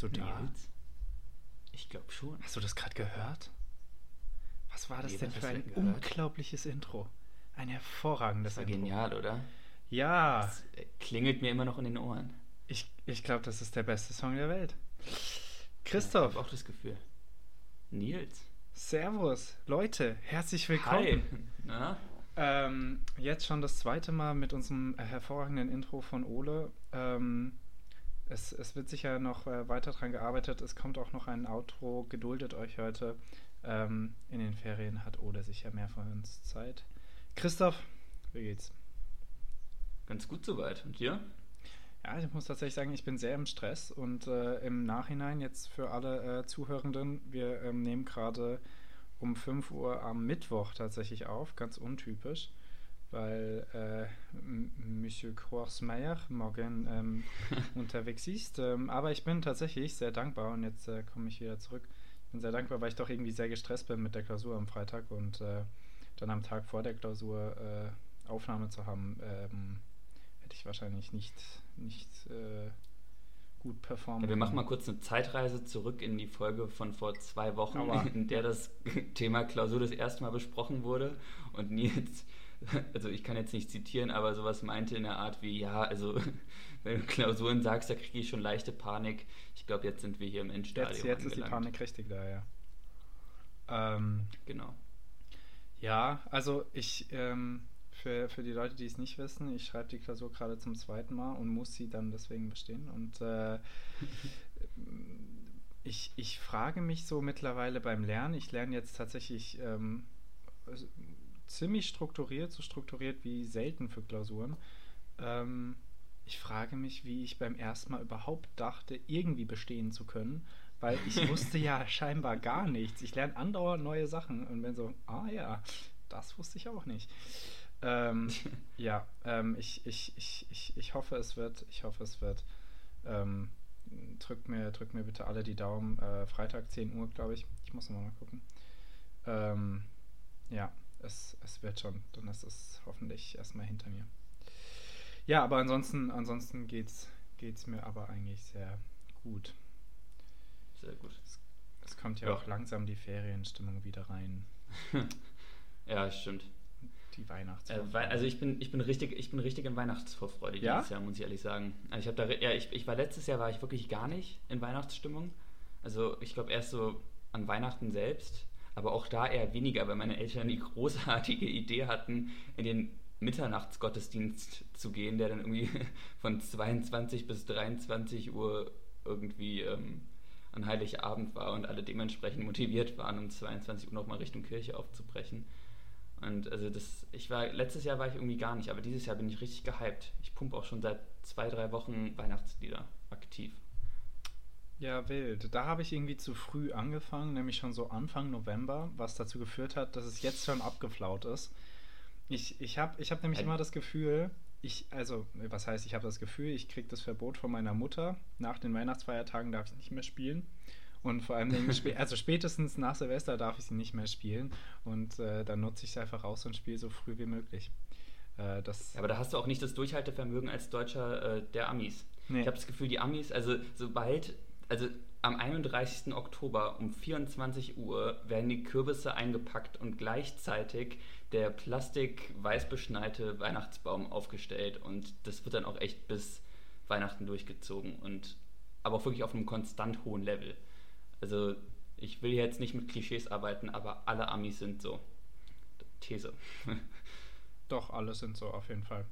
Bist du da? Nils? Ich glaube schon. Hast du das gerade gehört? Was war das Nee, denn für ein unglaubliches Intro? Ein hervorragendes Das war Intro. genial, oder? Ja, Das äh, klingelt mir immer noch in den Ohren. ich, ich glaube, das ist der beste Song der Welt. Ich Christoph, habe auch das Gefühl. Nils. Servus, Leute, herzlich willkommen. Hi. Ähm, jetzt schon das zweite Mal mit unserem äh, hervorragenden Intro von Ole. Ähm, es, es wird sicher noch äh, weiter dran gearbeitet. Es kommt auch noch ein Outro. Geduldet euch heute. Ähm, in den Ferien hat Ole sicher mehr von uns Zeit. Christoph, wie geht's? Ganz gut soweit. Und dir? Ja, ich muss tatsächlich sagen, ich bin sehr im Stress und äh, im Nachhinein jetzt für alle äh, Zuhörenden, wir ähm, nehmen gerade um 5 Uhr am Mittwoch tatsächlich auf, ganz untypisch, weil äh, Monsieur Croixmeyer morgen ähm, unterwegs ist. Ähm, aber ich bin tatsächlich sehr dankbar und jetzt äh, komme ich wieder zurück. Ich bin sehr dankbar, weil ich doch irgendwie sehr gestresst bin mit der Klausur am Freitag und äh, dann am Tag vor der Klausur äh, Aufnahme zu haben. Ähm, hätte ich wahrscheinlich nicht, nicht äh, gut performen Ja, wir machen mal kurz eine Zeitreise zurück in die Folge von vor zwei Wochen, Aua. in der das Thema Klausur das erste Mal besprochen wurde. Und Nils, also ich kann jetzt nicht zitieren, aber sowas meinte in der Art wie, ja, also wenn du Klausuren sagst, da kriege ich schon leichte Panik. Ich glaube, jetzt sind wir hier im Endstadium Jetzt, jetzt ist die. Panik richtig da, ja. Ähm, Genau. ja, also ich, ähm, für, für die Leute, die es nicht wissen, ich schreibe die Klausur gerade zum zweiten Mal und muss sie dann deswegen bestehen. Und äh, ich, ich frage mich so mittlerweile beim Lernen, ich lerne jetzt tatsächlich ähm, ziemlich strukturiert, so strukturiert wie selten für Klausuren. Ähm, ich frage mich, wie ich beim ersten Mal überhaupt dachte, irgendwie bestehen zu können, weil ich wusste ja scheinbar gar nichts. Ich lerne andauernd neue Sachen und bin so, ah ja, das wusste ich auch nicht. Ähm, ja, ähm, ich, ich, ich, ich, ich hoffe, es wird, ich hoffe, es wird. Ähm, drückt, mir, drückt mir bitte alle die Daumen. Äh, Freitag 10 Uhr, glaube ich. Ich muss noch mal gucken. Ähm, ja, es, es wird schon. Dann ist es hoffentlich erstmal hinter mir. Ja, aber ansonsten, ansonsten geht's, geht's mir aber eigentlich sehr gut. Sehr gut. Es kommt ja, Ja. auch langsam die Ferienstimmung wieder rein. Ja, stimmt. Die Äh, Weihnachtsfeier. wei- also ich bin, ich bin richtig, ich bin richtig in Weihnachtsvorfreude Ja? dieses Jahr, muss ich ehrlich sagen. Also ich habe da, ja, ich, ich war letztes Jahr war ich wirklich gar nicht in Weihnachtsstimmung. Also ich glaube erst so an Weihnachten selbst, aber auch da eher weniger, weil meine Eltern die großartige Idee hatten, in den Mitternachtsgottesdienst zu gehen, der dann irgendwie von 22 bis 23 Uhr irgendwie ähm, an Heiligabend war und alle dementsprechend motiviert waren, um 22 Uhr nochmal Richtung Kirche aufzubrechen. Und also das, ich war, letztes Jahr war ich irgendwie gar nicht, aber dieses Jahr bin ich richtig gehypt. Ich pumpe auch schon seit zwei, drei Wochen Weihnachtslieder aktiv. Ja, wild. Da habe ich irgendwie zu früh angefangen, nämlich schon so Anfang November, was dazu geführt hat, dass es jetzt schon abgeflaut ist. Ich, ich habe ich hab nämlich immer das Gefühl, ich, also, was heißt, ich habe das Gefühl, ich kriege das Verbot von meiner Mutter. Nach den Weihnachtsfeiertagen darf ich nicht mehr spielen. Und vor allem, also spätestens nach Silvester darf ich sie nicht mehr spielen. Und äh, dann nutze ich es einfach aus und spiele so früh wie möglich. Äh, das, Aber da hast du auch nicht das Durchhaltevermögen als Deutscher äh, der Amis. Nee. Ich habe das Gefühl, die Amis, also sobald, also am 31. Oktober um 24 Uhr werden die Kürbisse eingepackt und gleichzeitig der plastik-weiß beschneite Weihnachtsbaum aufgestellt und das wird dann auch echt bis Weihnachten durchgezogen und aber auch wirklich auf einem konstant hohen Level. Also ich will jetzt nicht mit Klischees arbeiten, aber alle Amis sind so. These. doch, alle sind so auf jeden Fall.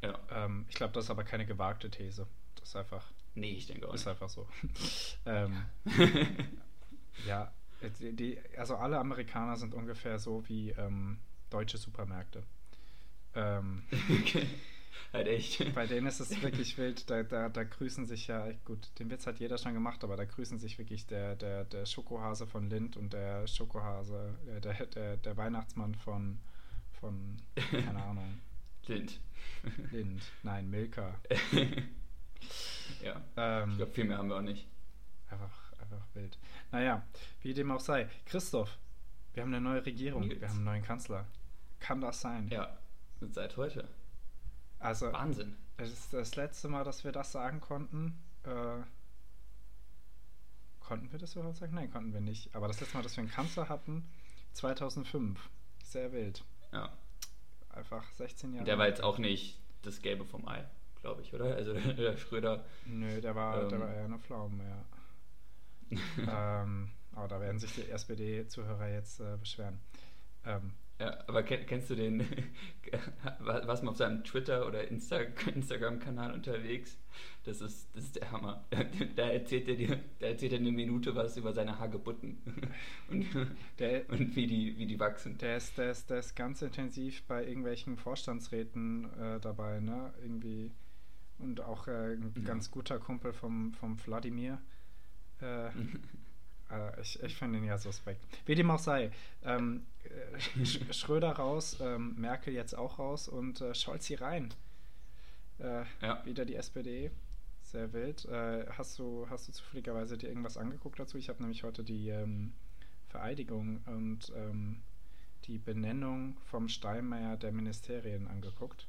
ja. Ähm, ich glaube, das ist aber keine gewagte These. Das ist einfach Nee, ich denke auch Ist einfach so. ähm, ja, die, die, also alle Amerikaner sind ungefähr so wie ähm, deutsche Supermärkte. Ähm, Okay. Halt echt. bei denen ist es wirklich wild. Da, da, da grüßen sich ja, gut, den Witz hat jeder schon gemacht, aber da grüßen sich wirklich der, der, der Schokohase von Lind und der Schokohase, äh, der, der, der Weihnachtsmann von, von, keine Ahnung, Lind. Lind. Nein, Milka. Ja. Ähm, Ich glaube, viel mehr haben wir auch nicht. Einfach, einfach wild. Naja, wie dem auch sei. Christoph, wir haben eine neue Regierung, Nils. wir haben einen neuen Kanzler. Kann das sein? Ja, seit heute. Also, Wahnsinn. es ist das letzte Mal, dass wir das sagen konnten. Äh, konnten wir das überhaupt sagen? Nein, konnten wir nicht. Aber das letzte Mal, dass wir einen Kanzler hatten, 2005. Sehr wild. Ja. Einfach 16 Jahre. Der war jetzt auch nicht das Gelbe vom Ei, glaube ich, oder? Also der Schröder. Nö, der war, ähm, der war eher eine Pflaume, ja. ähm, aber da werden sich die SPD-Zuhörer jetzt äh, beschweren. Ähm, ja, aber kennst du den, warst du mal auf seinem Twitter- oder Insta Instagram-Kanal unterwegs? Das ist, das ist der Hammer. Da erzählt er dir, da erzählt er eine Minute was über seine Hagebutten und, der, und wie, die, wie die wachsen. Der ist, der, ist, der ist ganz intensiv bei irgendwelchen Vorstandsräten äh, dabei, ne? Irgendwie. Und auch äh, ein ja. ganz guter Kumpel vom, vom Wladimir. Äh, Äh, ich, ich finde ihn ja suspekt. Wie dem auch sei. Ähm, äh, Schröder raus, ähm, Merkel jetzt auch raus und äh, Scholz hier rein. Äh, ja. Wieder die SPD. Sehr wild. Äh, hast, du, hast du zufälligerweise dir irgendwas angeguckt dazu? Ich habe nämlich heute die ähm, Vereidigung und ähm, die Benennung vom Steinmeier der Ministerien angeguckt.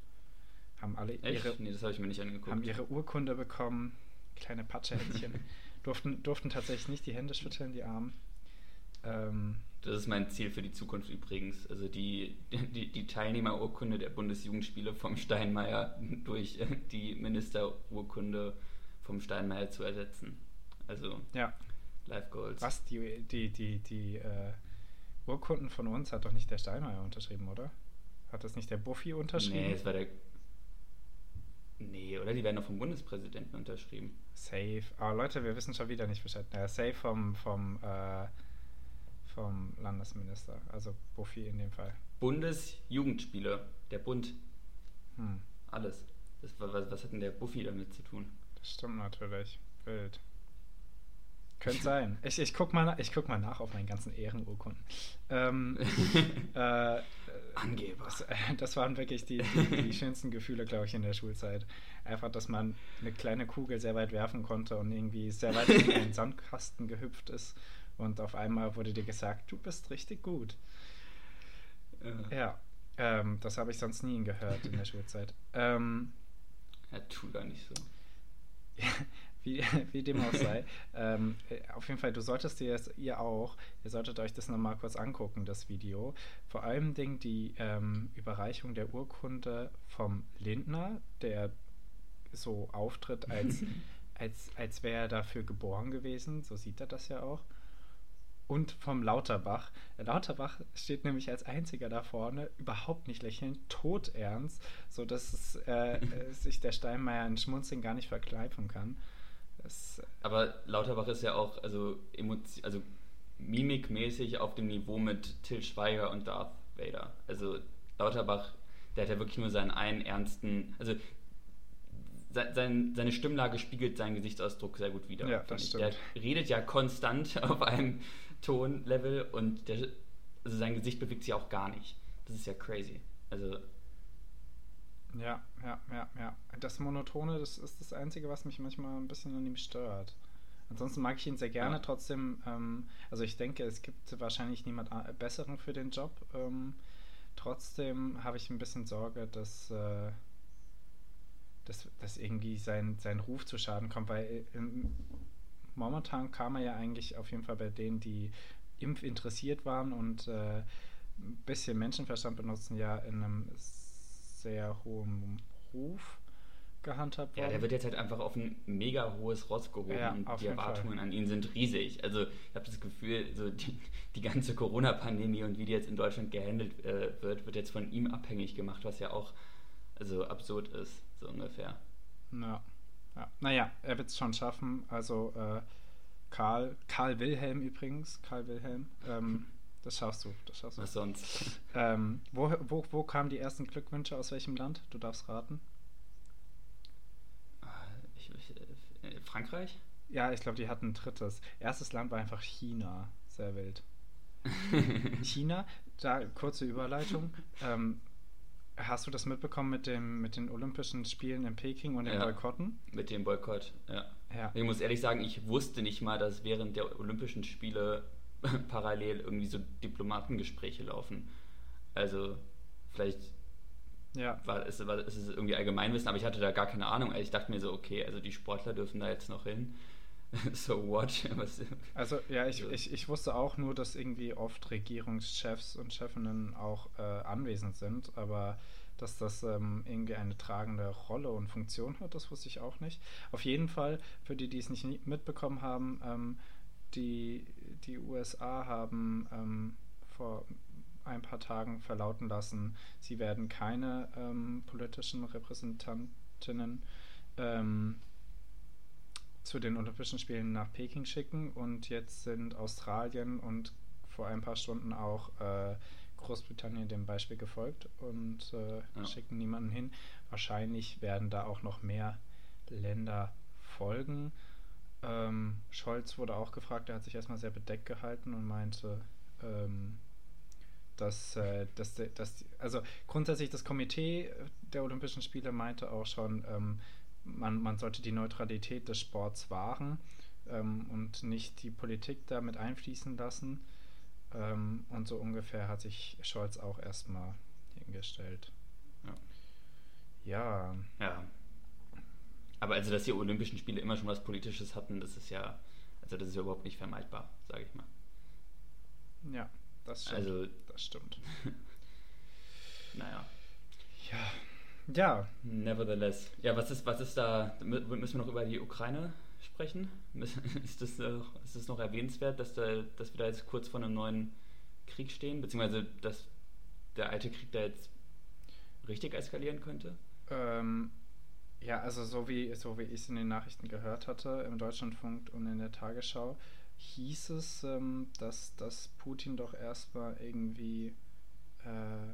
Haben alle Echt? ihre, nee, das habe ich mir nicht angeguckt. Haben ihre Urkunde bekommen. Kleine Patschehändchen. durften, durften tatsächlich nicht die Hände schütteln, die Armen. Ähm, das ist mein Ziel für die Zukunft übrigens. Also die, die, die Teilnehmerurkunde der Bundesjugendspiele vom Steinmeier durch die Ministerurkunde vom Steinmeier zu ersetzen. Also ja. Life Goals. Was? Die, die, die, die äh, Urkunden von uns hat doch nicht der Steinmeier unterschrieben, oder? Hat das nicht der Buffy unterschrieben? Nee, es war der Nee, oder? Die werden doch vom Bundespräsidenten unterschrieben. Safe. Aber Leute, wir wissen schon wieder nicht Bescheid. Ja, safe vom, vom, äh, vom Landesminister. Also Buffy in dem Fall. Bundesjugendspiele. Der Bund. Hm. Alles. Das, was, was hat denn der Buffy damit zu tun? Das stimmt natürlich. Wild. Könnte sein. Ich, ich guck, mal, ich guck mal nach auf meinen ganzen Ehrenurkunden. Ähm, äh, Angeber. Das, äh, das, waren wirklich die, die, die schönsten Gefühle, glaube ich, in der Schulzeit. Einfach, dass man eine kleine Kugel sehr weit werfen konnte und irgendwie sehr weit in einen Sandkasten gehüpft ist. Und auf einmal wurde dir gesagt, du bist richtig gut. Ja, ja ähm, das habe ich sonst nie gehört in der Schulzeit. Ähm, ja, tu da nicht so. Wie, wie dem auch sei. ähm, äh, auf jeden Fall, du solltest dir das, ihr auch, ihr solltet euch das nochmal kurz angucken, das Video. Vor allem Ding die ähm, Überreichung der Urkunde vom Lindner, der so auftritt, als, als, als wäre er dafür geboren gewesen. So sieht er das ja auch. Und vom Lauterbach. Lauterbach steht nämlich als einziger da vorne, überhaupt nicht lächelnd, todernst, sodass es, äh, sich der Steinmeier ein Schmunzeln gar nicht verkleifen kann. Das, Aber Lauterbach ist ja auch also, also mimikmäßig auf dem Niveau mit Till Schweiger und Darth Vader. Also Lauterbach, der hat ja wirklich nur seinen einen ernsten, also sein, seine Stimmlage spiegelt seinen Gesichtsausdruck sehr gut wider. Ja, das stimmt. Der redet ja konstant auf einem Tonlevel und der, also sein Gesicht bewegt sich auch gar nicht. Das ist ja crazy. Also ja, ja, ja, ja. Das Monotone, das ist das Einzige, was mich manchmal ein bisschen an ihm stört. Ansonsten mag ich ihn sehr gerne. Ja. Trotzdem, ähm, also ich denke, es gibt wahrscheinlich niemand Besseren für den Job. Ähm, trotzdem habe ich ein bisschen Sorge, dass, äh, dass, dass irgendwie sein, sein Ruf zu Schaden kommt, weil ähm, momentan kam er ja eigentlich auf jeden Fall bei denen, die impfinteressiert waren und äh, ein bisschen Menschenverstand benutzen, ja in einem sehr hohem Ruf gehandhabt worden. Ja, der wird jetzt halt einfach auf ein mega hohes Ross gehoben ja, und die Erwartungen an ihn sind riesig. Also ich habe das Gefühl, so die, die ganze Corona-Pandemie und wie die jetzt in Deutschland gehandelt äh, wird, wird jetzt von ihm abhängig gemacht, was ja auch also absurd ist, so ungefähr. Ja. ja. Naja, er wird es schon schaffen. Also äh, Karl, Karl Wilhelm übrigens, Karl Wilhelm, ähm, Das schaffst du. Das schaffst du. Was sonst? Ähm, wo, wo, wo kamen die ersten Glückwünsche? Aus welchem Land? Du darfst raten. Ah, ich, ich, äh, Frankreich? Ja, ich glaube, die hatten ein drittes. Erstes Land war einfach China. Sehr wild. China, da kurze Überleitung. Ähm, hast du das mitbekommen mit, dem, mit den Olympischen Spielen in Peking und den ja, Boykotten? Mit dem Boykott, ja. ja. Ich muss ehrlich sagen, ich wusste nicht mal, dass während der Olympischen Spiele parallel irgendwie so Diplomatengespräche laufen. Also vielleicht ja. war, ist, war, ist es irgendwie Allgemeinwissen, aber ich hatte da gar keine Ahnung. Ich dachte mir so, okay, also die Sportler dürfen da jetzt noch hin. so what? also ja, ich, ich, ich wusste auch nur, dass irgendwie oft Regierungschefs und Chefinnen auch äh, anwesend sind, aber dass das ähm, irgendwie eine tragende Rolle und Funktion hat, das wusste ich auch nicht. Auf jeden Fall, für die, die es nicht mitbekommen haben, ähm, die, die USA haben ähm, vor ein paar Tagen verlauten lassen, sie werden keine ähm, politischen Repräsentantinnen ähm, zu den Olympischen Spielen nach Peking schicken und jetzt sind Australien und vor ein paar Stunden auch äh, Großbritannien dem Beispiel gefolgt und äh, ja. schicken niemanden hin. Wahrscheinlich werden da auch noch mehr Länder folgen. Ähm, Scholz wurde auch gefragt, er hat sich erstmal sehr bedeckt gehalten und meinte, ähm, dass, äh, dass, dass, also grundsätzlich das Komitee der Olympischen Spiele meinte auch schon, ähm, man, man sollte die Neutralität des Sports wahren ähm, und nicht die Politik damit einfließen lassen. Ähm, und so ungefähr hat sich Scholz auch erstmal hingestellt. Ja. Ja. Ja. Aber also, dass die Olympischen Spiele immer schon was Politisches hatten, das ist ja, also das ist ja überhaupt nicht vermeidbar, sage ich mal. Ja, das stimmt. Also, das stimmt. naja. Ja. Ja. Nevertheless. Ja, was ist, was ist da, müssen wir noch über die Ukraine sprechen? Ist das, ist das noch erwähnenswert, dass, da, dass wir da jetzt kurz vor einem neuen Krieg stehen? Beziehungsweise, dass der alte Krieg da jetzt richtig eskalieren könnte? Ähm, ja, also so wie, so wie ich es in den Nachrichten gehört hatte, im Deutschlandfunk und in der Tagesschau, hieß es, ähm, dass, dass Putin doch erstmal irgendwie äh,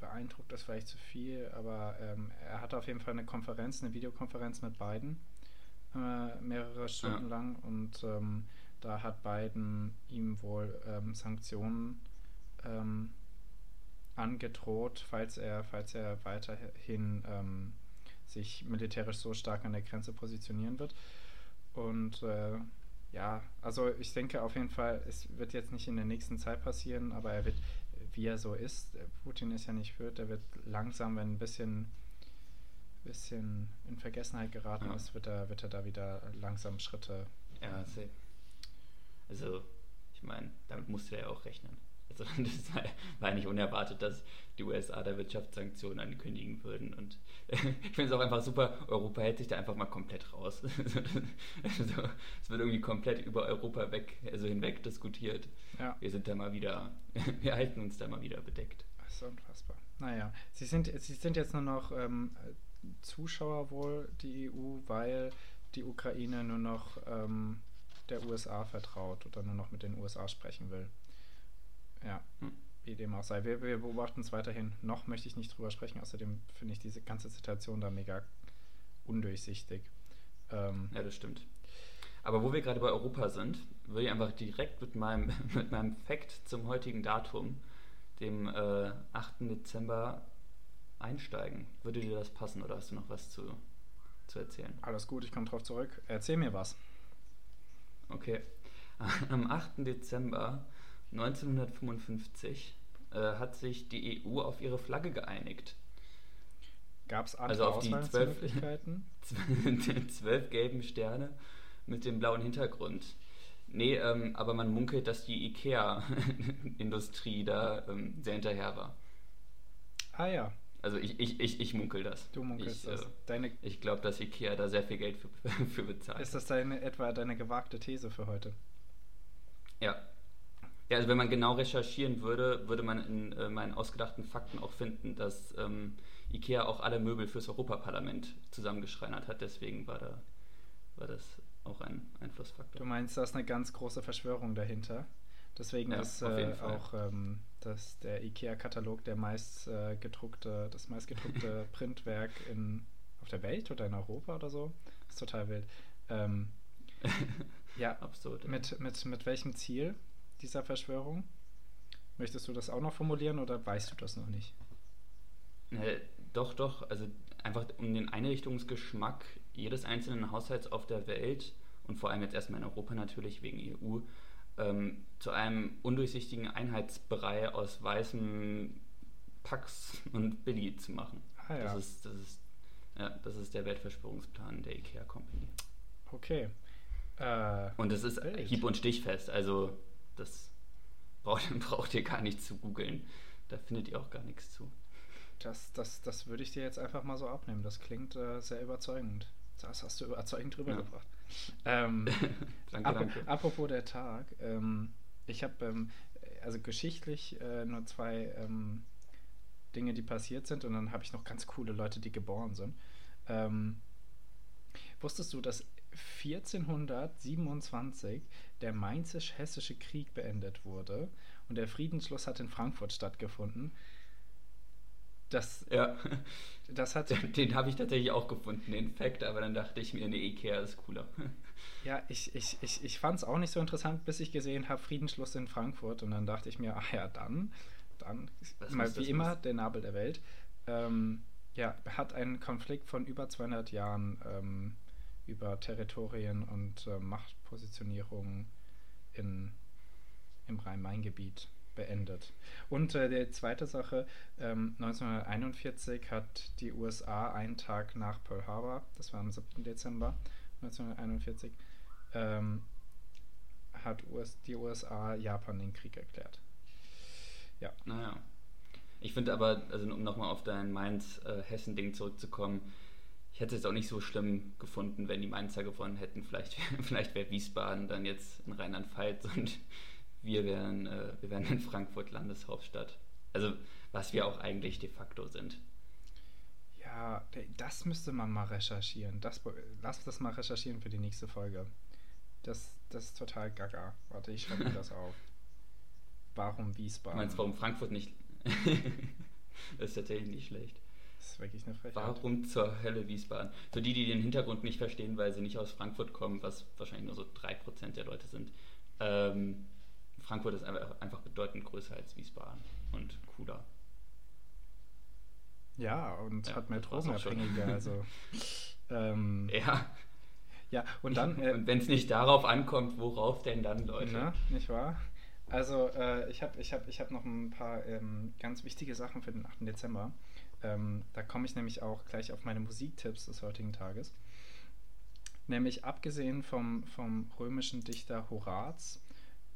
beeindruckt ist vielleicht zu viel, aber ähm, er hatte auf jeden Fall eine Konferenz, eine Videokonferenz mit Biden, äh, mehrere Stunden ja. lang und ähm, da hat Biden ihm wohl ähm, Sanktionen ähm, angedroht, falls er, falls er weiterhin ähm, sich militärisch so stark an der Grenze positionieren wird. Und äh, ja, also ich denke auf jeden Fall, es wird jetzt nicht in der nächsten Zeit passieren, aber er wird wie er so ist. Putin ist ja nicht führt, der wird langsam, wenn ein bisschen, bisschen in Vergessenheit geraten ja. ist, wird er, wird er da wieder langsam Schritte. Ja, see. Also, ich meine, damit musste er ja auch rechnen. Also das war nicht unerwartet, dass die USA da Wirtschaftssanktionen ankündigen würden. Und ich finde es auch einfach super, Europa hält sich da einfach mal komplett raus. also, es wird irgendwie komplett über Europa weg, also hinweg diskutiert. Ja. Wir sind da mal wieder, wir halten uns da mal wieder bedeckt. Das ist unfassbar. Naja, sie sind, sie sind jetzt nur noch ähm, Zuschauer wohl, die EU, weil die Ukraine nur noch ähm, der USA vertraut oder nur noch mit den USA sprechen will. Ja, hm. wie dem auch sei. Wir, wir beobachten es weiterhin. Noch möchte ich nicht drüber sprechen. Außerdem finde ich diese ganze Situation da mega undurchsichtig. Ähm, ja, das stimmt. Aber wo wir gerade bei Europa sind, würde ich einfach direkt mit meinem, mit meinem Fact zum heutigen Datum, dem äh, 8. Dezember, einsteigen. Würde dir das passen oder hast du noch was zu, zu erzählen? Alles gut, ich komme drauf zurück. Erzähl mir was. Okay. Am 8. Dezember 1955 äh, hat sich die EU auf ihre Flagge geeinigt. Gab es andere also auf die zwölf, zwölf gelben Sterne mit dem blauen Hintergrund. Nee, ähm, aber man munkelt, dass die IKEA-Industrie da ähm, sehr hinterher war. Ah ja. Also ich, ich, ich, ich munkel das. Du munkelst ich, das. Äh, deine ich glaube, dass IKEA da sehr viel Geld für, für bezahlt. Ist das deine, etwa deine gewagte These für heute? Ja. Ja, also wenn man genau recherchieren würde, würde man in äh, meinen ausgedachten Fakten auch finden, dass ähm, IKEA auch alle Möbel fürs Europaparlament zusammengeschreinert hat. Deswegen war, da, war das auch ein Einflussfaktor. Du meinst, da ist eine ganz große Verschwörung dahinter? Deswegen ja, ist äh, auch ähm, das, der IKEA-Katalog der meist äh, gedruckte, das meistgedruckte Printwerk in, auf der Welt oder in Europa oder so. Das ist total wild. Ähm, ja, absurd. Mit, mit, mit welchem Ziel dieser Verschwörung? Möchtest du das auch noch formulieren oder weißt du das noch nicht? Äh, doch, doch. Also einfach um den Einrichtungsgeschmack jedes einzelnen Haushalts auf der Welt und vor allem jetzt erstmal in Europa natürlich wegen EU ähm, zu einem undurchsichtigen Einheitsbrei aus weißem Pax und Billy zu machen. Ah, ja. Das ist, das ist, ja, das ist der Weltverschwörungsplan der IKEA Company. Okay. Äh, Und es ist Wild. hieb- und stichfest, also das braucht, braucht ihr gar nicht zu googeln. Da findet ihr auch gar nichts zu. das, das, das würde ich dir jetzt einfach mal so abnehmen. Das klingt äh, sehr überzeugend. Das hast du überzeugend rübergebracht. Ähm, danke, Ap danke. Apropos der Tag, ähm, ich habe ähm, also geschichtlich äh, nur zwei ähm, Dinge, die passiert sind und dann habe ich noch ganz coole Leute, die geboren sind. Ähm, wusstest du, dass 1427 der Mainzisch-Hessische Krieg beendet wurde und der Friedensschluss hat in Frankfurt stattgefunden? Das, Ja, das hat den, den habe ich tatsächlich auch gefunden, den Fact, aber dann dachte ich mir, eine Ikea ist cooler. Ja, ich, ich, ich, ich fand es auch nicht so interessant, bis ich gesehen habe, Friedensschluss in Frankfurt. Und dann dachte ich mir, ach ja, dann, dann, Was mal muss wie das immer, muss? der Nabel der Welt. Ähm, ja, hat einen Konflikt von über 200 Jahren ähm, über Territorien und äh, Machtpositionierung in, im Rhein-Main-Gebiet beendet. Und äh, die zweite Sache, ähm, 1941 hat die USA einen Tag nach Pearl Harbor, das war am 7. Dezember 1941, ähm, hat US, die USA Japan den Krieg erklärt. Ja. Naja. Ich finde aber, also um nochmal auf dein Mainz-Hessen-Ding zurückzukommen, ich hätte es auch nicht so schlimm gefunden, wenn die Mainzer gewonnen hätten. Vielleicht, vielleicht wäre Wiesbaden dann jetzt in Rheinland-Pfalz und wir wären, äh, wir wären in Frankfurt Landeshauptstadt. Also, was wir auch eigentlich de facto sind. Ja, das müsste man mal recherchieren. Das, lass das mal recherchieren für die nächste Folge. Das, das ist total gaga. Warte, ich schreibe mir das auf. Warum Du Wiesbaden? meinst, warum Frankfurt nicht. das ist tatsächlich nicht schlecht. Das ist wirklich eine Frechheit. Warum zur Hölle Wiesbaden? Für die, die den Hintergrund nicht verstehen, weil sie nicht aus Frankfurt kommen, was wahrscheinlich nur so 3% der Leute sind. Ähm, Frankfurt ist einfach, einfach bedeutend größer als Wiesbaden und cooler. Ja, und Ja, hat mehr. Drogenabhängige, also. ähm, Ja, ja, und dann. Äh, und wenn es nicht darauf ankommt, worauf denn dann, Leute? Ne, nicht wahr? Also, äh, ich habe ich hab, ich hab noch ein paar ähm, ganz wichtige Sachen für den 8. Dezember. Ähm, da komme ich nämlich auch gleich auf meine Musiktipps des heutigen Tages. Nämlich abgesehen vom, vom römischen Dichter Horaz,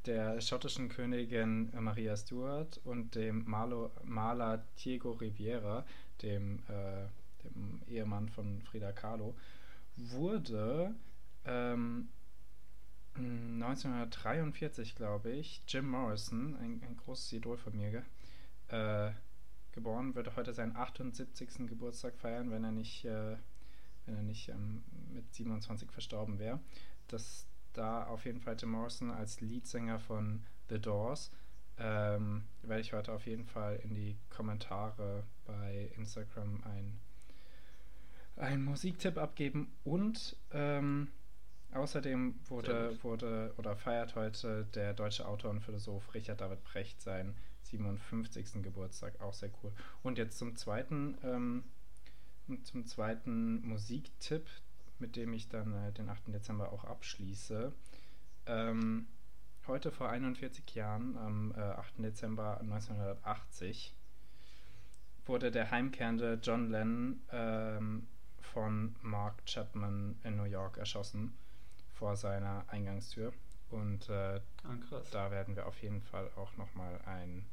der schottischen Königin Maria Stuart und dem Malo, Maler Diego Riviera, dem, äh, dem Ehemann von Frida Kahlo, wurde ähm, 1943, glaube ich, Jim Morrison, ein, ein großes Idol von mir, äh, geboren, würde heute seinen 78. Geburtstag feiern, wenn er nicht, äh, wenn er nicht ähm, mit 27 verstorben wäre. Das da auf jeden Fall Jim Morrison als Leadsänger von The Doors ähm, werde ich heute auf jeden Fall in die Kommentare bei Instagram ein, einen Musiktipp abgeben und ähm, Außerdem wurde, wurde oder feiert heute der deutsche Autor und Philosoph Richard David Brecht seinen 57. Geburtstag, auch sehr cool. Und jetzt zum zweiten, ähm, zum zweiten Musiktipp, mit dem ich dann äh, den 8. Dezember auch abschließe. Ähm, heute vor 41 Jahren, am äh, 8. Dezember 1980, wurde der heimkehrende John Lennon ähm, von Mark Chapman in New York erschossen vor seiner Eingangstür. Und äh, Ah, da werden wir auf jeden Fall auch nochmal ein,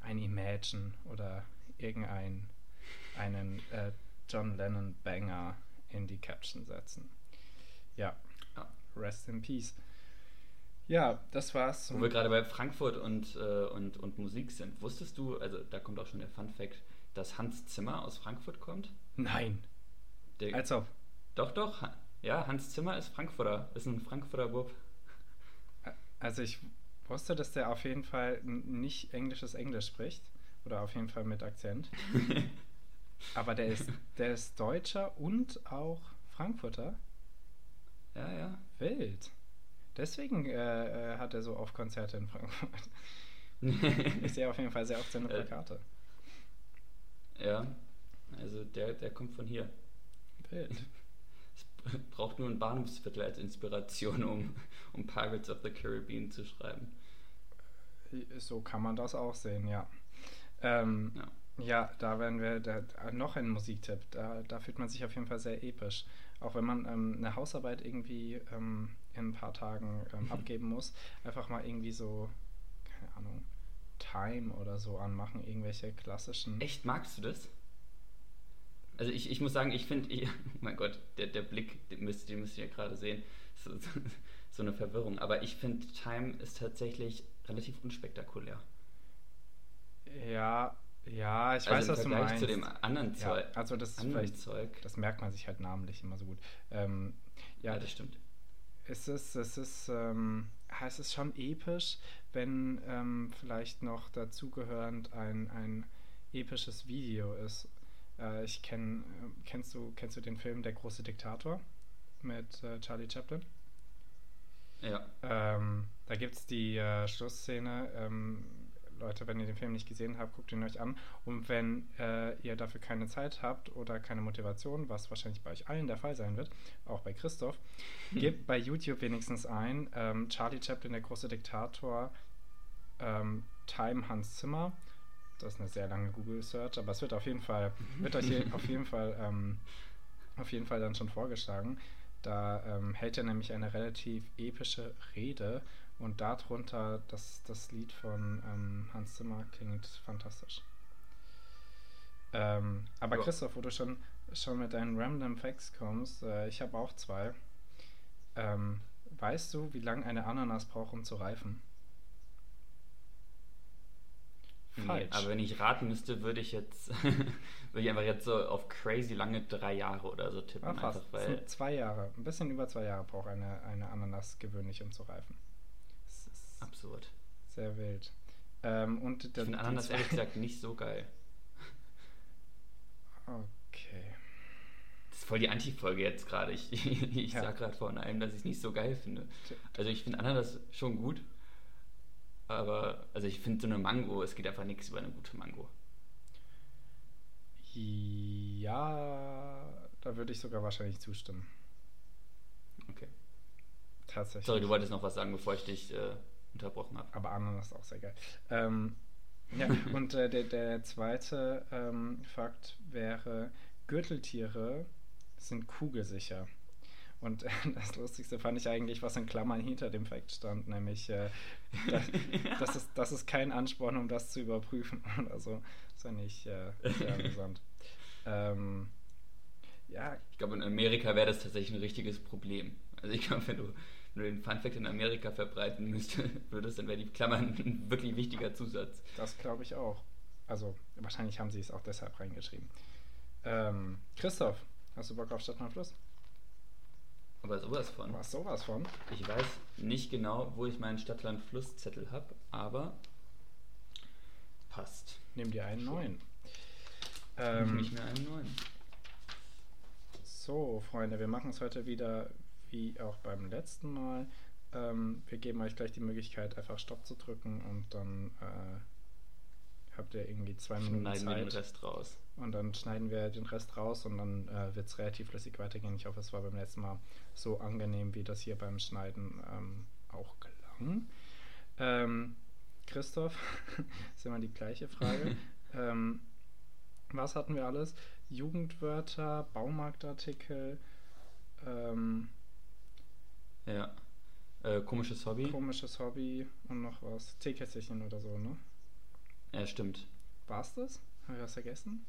ein Imagine oder irgendein einen äh, John Lennon Banger in die Caption setzen. Ja, Ja. rest in peace. Ja, das war's. Wo wir gerade bei Frankfurt und, äh, und, und Musik sind. Wusstest du, also da kommt auch schon der Fun Fact, dass Hans Zimmer aus Frankfurt kommt? Nein, Der, als ob. doch, doch. Ja, Hans Zimmer ist Frankfurter. Ist ein Frankfurter Bub. Also ich wusste, dass der auf jeden Fall nicht englisches Englisch spricht. Oder auf jeden Fall mit Akzent. Aber der ist, der ist Deutscher und auch Frankfurter. Ja, ja. Wild. Deswegen äh, äh, hat er so oft Konzerte in Frankfurt. Ich sehe auf jeden Fall sehr oft seine Äh, Plakate. ja. Also der, der kommt von hier. Wild. Braucht nur ein Bahnhofsviertel als Inspiration, um, um Pirates of the Caribbean zu schreiben. So kann man das auch sehen, ja. Ähm, Ja. Ja, da werden wir da, noch ein Musiktipp. Da, da fühlt man sich auf jeden Fall sehr episch. Auch wenn man ähm, eine Hausarbeit irgendwie ähm, in ein paar Tagen ähm, abgeben muss, einfach mal irgendwie so, keine Ahnung, Time oder so anmachen, irgendwelche klassischen. Echt, magst du das? Also ich, ich muss sagen, ich finde, oh mein Gott, der, der Blick, den müsst, den müsst ihr ja gerade sehen, so, so eine Verwirrung. Aber ich finde, Time ist tatsächlich relativ unspektakulär. Ja, ja, ich also weiß, was du meinst. zu dem anderen ja, Zeug. also das ist anderen vielleicht, Zeug. das merkt man sich halt namentlich immer so gut. Ähm, ja, Ja, das stimmt. es ist, es ist, ähm, ja, es ist schon episch, wenn ähm, vielleicht noch dazugehörend ein, ein episches Video ist. Äh, ich kenn, äh, kennst du, kennst du den Film Der große Diktator mit äh, Charlie Chaplin? Ja. Ähm, da gibt es die äh, Schlussszene. Ähm, Leute, wenn ihr den Film nicht gesehen habt, guckt ihn euch an. Und wenn äh, ihr dafür keine Zeit habt oder keine Motivation, was wahrscheinlich bei euch allen der Fall sein wird, auch bei Christoph, gebt bei YouTube wenigstens ein ähm, Charlie Chaplin, der große Diktator, ähm, Time Hans Zimmer. Das ist eine sehr lange Google-Search, aber es wird auf jeden Fall, wird euch hier auf jeden Fall, ähm, auf jeden Fall dann schon vorgeschlagen. Da ähm, hält er nämlich eine relativ epische Rede und darunter das, das Lied von ähm, Hans Zimmer klingt fantastisch. Ähm, aber Ja. Christoph, wo du schon, schon mit deinen Random Facts kommst, äh, ich habe auch zwei. Ähm, weißt du, wie lange eine Ananas braucht, um zu reifen? Nee, aber wenn ich raten müsste, würde ich jetzt würde ich einfach jetzt so auf crazy lange drei Jahre oder so tippen. Ah, fast. einfach weil zwei Jahre. Ein bisschen über zwei Jahre braucht eine, eine Ananas gewöhnlich, um zu reifen. Das ist absurd. sehr wild. Ähm, und Ich finde Ananas ehrlich gesagt nicht so geil. Okay. Das ist voll die Anti-Folge jetzt gerade. Ich, ich Ja. sag gerade von allem, dass ich es nicht so geil finde. Also ich finde Ananas schon gut. Aber, also ich finde so eine Mango, es geht einfach nichts über eine gute Mango. Ja, da würde ich sogar wahrscheinlich zustimmen. Okay. Tatsächlich. Sorry, du wolltest noch was sagen, bevor ich dich äh, unterbrochen habe. Aber Ananas ist auch sehr geil. Ähm, ja, und äh, der, der zweite ähm, Fakt wäre, Gürteltiere sind kugelsicher. Und das Lustigste fand ich eigentlich, was in Klammern hinter dem Fakt stand, nämlich, äh, das, das, ist, das ist kein Ansporn, um das zu überprüfen oder so. Das fand ich äh, sehr amüsant. Ähm, ja, Ich glaube, in Amerika wäre das tatsächlich ein richtiges Problem. Also ich glaube, wenn du, wenn du den Funfact in Amerika verbreiten müsste, würdest, dann wäre die Klammern ein wirklich wichtiger Zusatz. Das glaube ich auch. Also wahrscheinlich haben sie es auch deshalb reingeschrieben. Ähm, Christoph, hast du Bock auf Stadt und Fluss? Aber sowas von. Was sowas von? Ich weiß nicht genau, wo ich meinen Stadtland-Fluss-Zettel habe, aber passt. Nimm dir einen Schon. neuen. Ähm, Ähm, nicht mehr einen neuen. so, Freunde, wir machen es heute wieder wie auch beim letzten Mal. Ähm, wir geben euch gleich die Möglichkeit, einfach Stopp zu drücken und dann äh, habt ihr irgendwie zwei Minuten Schneiden wir den Zeit. Rest raus. Und dann schneiden wir den Rest raus und dann äh, wird es relativ flüssig weitergehen. Ich hoffe, es war beim letzten Mal so angenehm, wie das hier beim Schneiden ähm, auch gelang. Ähm, Christoph, ist immer die gleiche Frage. ähm, was hatten wir alles? Jugendwörter, Baumarktartikel, ähm, Ja. Äh, komisches Hobby. komisches Hobby und noch was. Teekässchen oder so, ne? ja, stimmt. War's das? Haben wir was vergessen?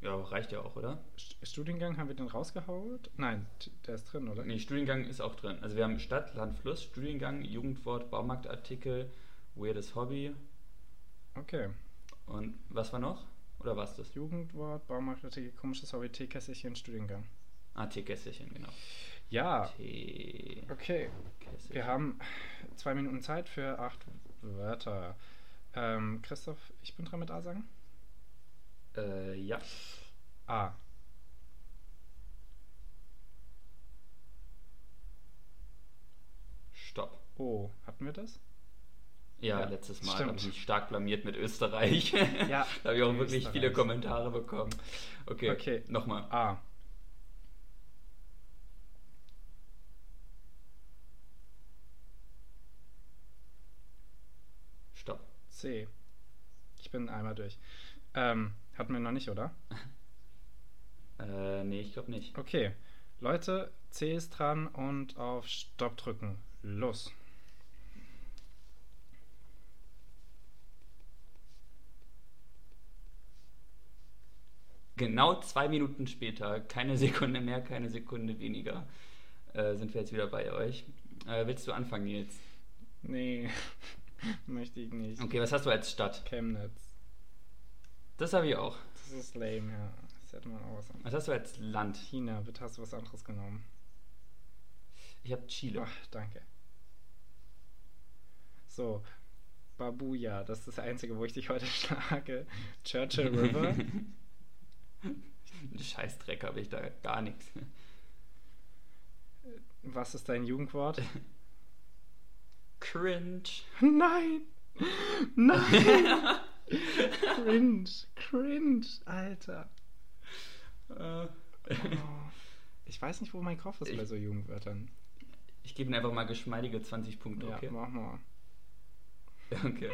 Ja, reicht ja auch, oder? St Studiengang haben wir den rausgehaut? Nein, der ist drin, oder? Nee, Studiengang ist auch drin. Also wir haben Stadt, Land, Fluss, Studiengang, Jugendwort, Baumarktartikel, weirdes Hobby Okay. und was war noch? Oder war es das? Jugendwort, Baumarktartikel, komisches Hobby, Teekässchen, Studiengang. Ah, Teekässchen, genau. Ja, Teekässchen. okay. Wir haben zwei Minuten Zeit für acht Wörter. Ähm, Christoph, ich bin dran mit A sagen? Äh, ja. A. Stopp. O. Hatten wir das? Ja, Ja, letztes Mal habe ich mich stark blamiert mit Österreich. Ja, da habe ich auch wirklich Österreich. viele Kommentare bekommen. Okay, Okay. nochmal. A. Stopp. C. Ich bin einmal durch. Ähm, hatten wir noch nicht, oder? Äh, nee, ich glaube nicht. Okay. Leute, C ist dran und auf Stopp drücken. Los. Genau zwei Minuten später, keine Sekunde mehr, keine Sekunde weniger, äh, sind wir jetzt wieder bei euch. Äh, willst du anfangen, Nils? Nee, möchte ich nicht. Okay, was hast du als Stadt? Chemnitz. Das habe ich auch. Das ist lame, ja. Das hätte man auch was anderes. Was hast du als Land? China, bitte hast du was anderes genommen. Ich habe Chile. Ach, danke. So, Babuja, das ist das Einzige, wo ich dich heute schlage. Churchill River. Scheißdreck habe ich da gar nichts. Was ist dein Jugendwort? Cringe. Nein! Nein! Cringe, cringe, Alter. Äh, Oh. Ich weiß nicht, wo mein Kopf ist Ich- bei so Jugendwörtern. Ich gebe ihm einfach mal geschmeidige 20 Punkte, Ja, okay? mach mal. Okay.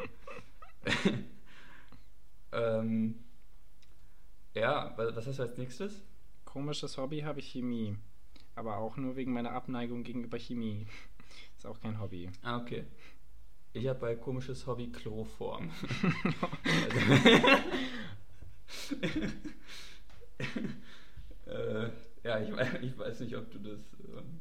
ähm, ja, wa- was hast du als nächstes? Komisches Hobby habe ich Chemie. Aber auch nur wegen meiner Abneigung gegenüber Chemie. Ist auch kein Hobby. Ah, okay. Ich habe bei komisches Hobby Chloroform. äh, ja, ich, ich weiß nicht, ob du das, ähm,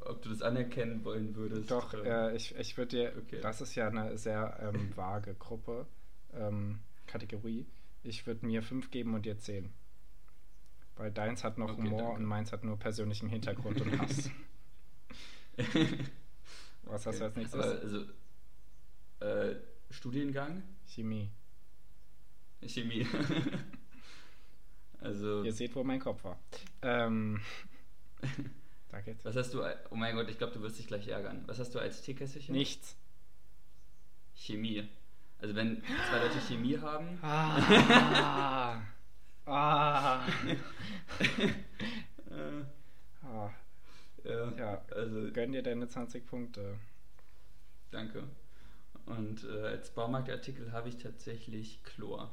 ob du das anerkennen wollen würdest. Doch, Ähm, äh, ich, ich würde dir, Okay. das ist ja eine sehr ähm, vage Gruppe, ähm, Kategorie. Ich würde mir 5 geben und dir 10. Weil deins hat noch Okay, Humor danke. und meins hat nur persönlichen Hintergrund und Hass. Was hast du als nächstes? Aber, also, äh, Studiengang? Chemie. Chemie. also, Ihr seht, wo mein Kopf war. Ähm, da geht's. was hast du, oh mein Gott, ich glaube, du wirst dich gleich ärgern. Was hast du als Teekesselchen? Nichts. Chemie. Also, wenn zwei Leute Chemie haben, Ah. ah. ah. Ja, Ja, also, Gönn dir deine 20 Punkte. danke. Und äh, als Baumarktartikel habe ich tatsächlich Chlor.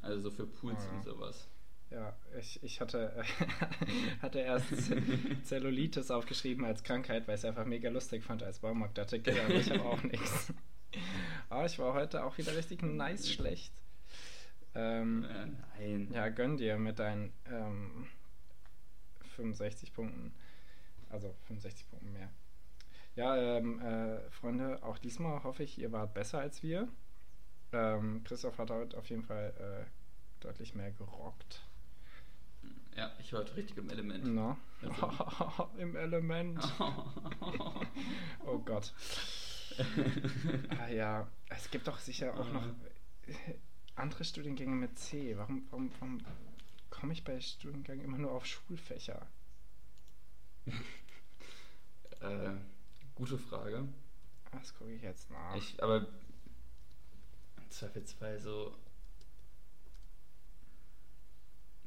Also so für Pools Ah. und sowas. Ja, ich, ich hatte, hatte erst Zellulitis aufgeschrieben als Krankheit, weil ich es einfach mega lustig fand als Baumarktartikel, aber ich habe auch nichts. Aber ich war heute auch wieder richtig nice schlecht. Ähm, Äh, nein. ja, gönn dir mit deinen ähm, 65 Punkten. Also 65 Punkten mehr. Ja, ähm, äh, Freunde, auch diesmal hoffe ich, ihr wart besser als wir. Ähm, Christoph hat heute auf jeden Fall äh, deutlich mehr gerockt. Ja, ich war heute richtig im Element. No. Also- Im Element. Oh Gott. Ah ja, es gibt doch sicher auch noch andere Studiengänge mit C. Warum, warum, warum komme ich bei Studiengängen immer nur auf Schulfächer? Äh, gute Frage. Das gucke ich jetzt nach. Ich, aber im Zweifelsfall so.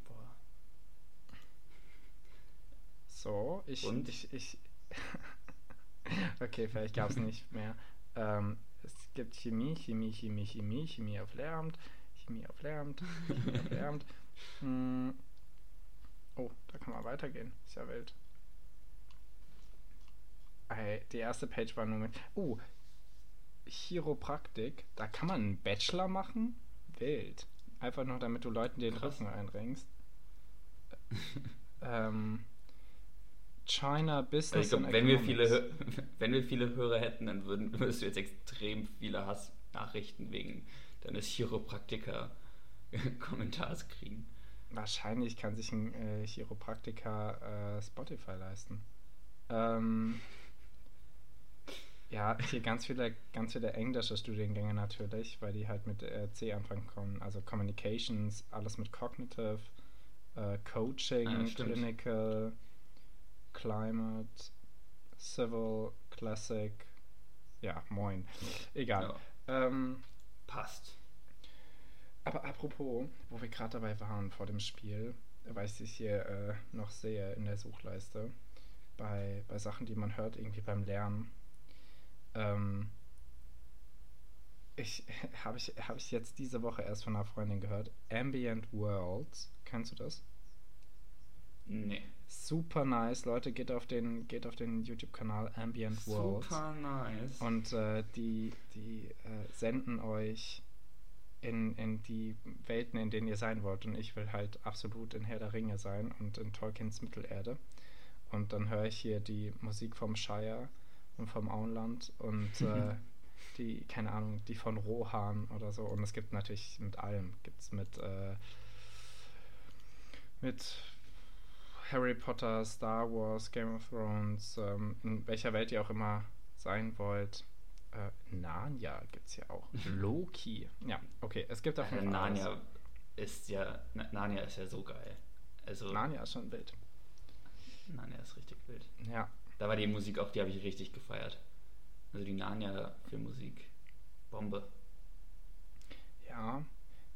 Boah. so, ich. Und? ich, ich okay, vielleicht gab es nicht mehr. Ähm, es gibt Chemie, Chemie, Chemie, Chemie, Chemie auf Lehramt, Chemie auf Lehramt, Chemie auf Lehramt. Hm. Oh, da kann man weitergehen. Ist ja wild. Die erste Page war nur mit. Oh, Chiropraktik. Da kann man einen Bachelor machen? Wild. Einfach nur, damit du Leuten den Krass. Rücken einringst. ähm, China Also Business and wenn wir, viele, wenn wir viele Hörer hätten, dann würden, würdest du jetzt extrem viele Hassnachrichten wegen deines Chiropraktiker-Kommentars kriegen. Wahrscheinlich kann sich ein äh, Chiropraktiker äh, Spotify leisten. Ähm, ja, hier ganz viele, ganz viele englische Studiengänge natürlich, weil die halt mit äh, C anfangen kommen. Also Communications, alles mit Cognitive, äh, Coaching, Ah. Clinical, Climate, Civil, Classic. Ja, moin. Egal. Ja, Ähm, passt. aber apropos, wo wir gerade dabei waren vor dem Spiel, weil ich es hier äh, noch sehe in der Suchleiste, bei, bei Sachen, die man hört, irgendwie beim Lernen. Ähm, ich habe ich, hab ich jetzt diese Woche erst von einer Freundin gehört. Ambient Worlds. Kennst du das? Nee. Super nice, Leute, geht auf den, geht auf den YouTube-Kanal Ambient Worlds. Super nice. Und äh, die, die äh, senden euch in, in die Welten, in denen ihr sein wollt. Und ich will halt absolut in Herr der Ringe sein und in Tolkiens Mittelerde. Und dann höre ich hier die Musik vom Shire und vom Auenland und äh, die, keine Ahnung, die von Rohan oder so. Und es gibt natürlich mit allem. Gibt es mit, äh, mit Harry Potter, Star Wars, Game of Thrones, ähm, in welcher Welt ihr auch immer sein wollt. Äh, Narnia gibt es ja auch. Loki. Ja, okay. Es gibt davon äh, Narnia ist ja Narnia ist ja so geil. Also Narnia ist schon wild. Narnia ist richtig wild. Ja. Da war die Musik auch, die habe ich richtig gefeiert. Also die Narnia-Filmmusik. Bombe. Ja.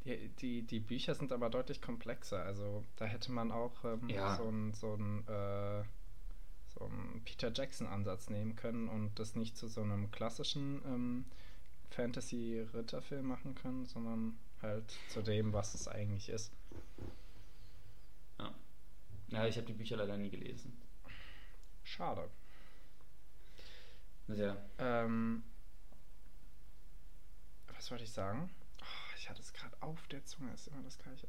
Die, die, die Bücher sind aber deutlich komplexer. Also da hätte man auch ähm, Ja. so einen so ein, äh, so einen Peter Jackson-Ansatz nehmen können und das nicht zu so einem klassischen ähm, Fantasy-Ritterfilm machen können, sondern halt zu dem, was es eigentlich ist. Ja. Ja, ich habe die Bücher leider nie gelesen. Schade. Sehr. Ähm, was wollte ich sagen? Oh, ich hatte es gerade auf der Zunge, ist immer das gleiche.